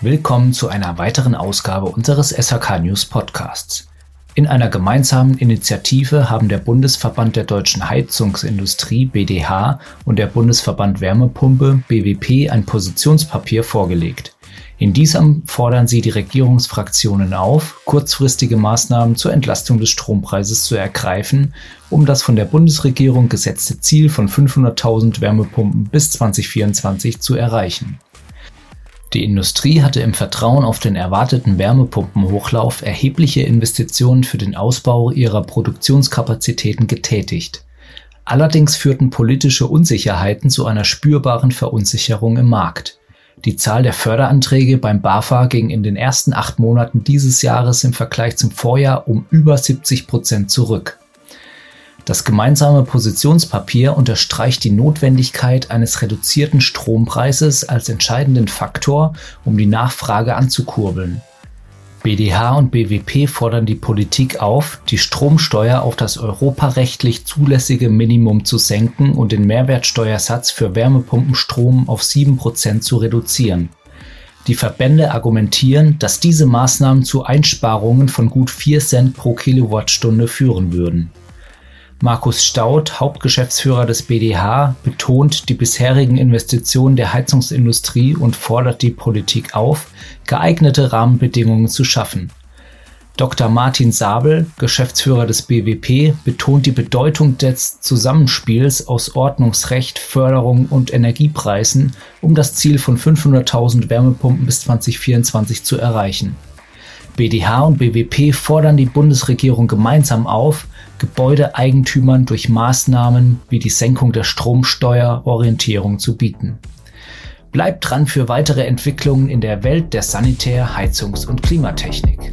Willkommen zu einer weiteren Ausgabe unseres SHK News Podcasts. In einer gemeinsamen Initiative haben der Bundesverband der deutschen Heizungsindustrie BDH und der Bundesverband Wärmepumpe BWP ein Positionspapier vorgelegt. In diesem fordern sie die Regierungsfraktionen auf, kurzfristige Maßnahmen zur Entlastung des Strompreises zu ergreifen, um das von der Bundesregierung gesetzte Ziel von 500.000 Wärmepumpen bis 2024 zu erreichen. Die Industrie hatte im Vertrauen auf den erwarteten Wärmepumpenhochlauf erhebliche Investitionen für den Ausbau ihrer Produktionskapazitäten getätigt. Allerdings führten politische Unsicherheiten zu einer spürbaren Verunsicherung im Markt. Die Zahl der Förderanträge beim BAFA ging in den ersten acht Monaten dieses Jahres im Vergleich zum Vorjahr um über 70 Prozent zurück. Das gemeinsame Positionspapier unterstreicht die Notwendigkeit eines reduzierten Strompreises als entscheidenden Faktor, um die Nachfrage anzukurbeln. BDH und BWP fordern die Politik auf, die Stromsteuer auf das europarechtlich zulässige Minimum zu senken und den Mehrwertsteuersatz für Wärmepumpenstrom auf 7% zu reduzieren. Die Verbände argumentieren, dass diese Maßnahmen zu Einsparungen von gut 4 Cent pro Kilowattstunde führen würden. Markus Staud, Hauptgeschäftsführer des BDH, betont die bisherigen Investitionen der Heizungsindustrie und fordert die Politik auf, geeignete Rahmenbedingungen zu schaffen. Dr. Martin Sabel, Geschäftsführer des BWP, betont die Bedeutung des Zusammenspiels aus Ordnungsrecht, Förderung und Energiepreisen, um das Ziel von 500.000 Wärmepumpen bis 2024 zu erreichen. BDH und BWP fordern die Bundesregierung gemeinsam auf, Gebäudeeigentümern durch Maßnahmen wie die Senkung der Stromsteuer Orientierung zu bieten. Bleibt dran für weitere Entwicklungen in der Welt der Sanitär-, Heizungs- und Klimatechnik.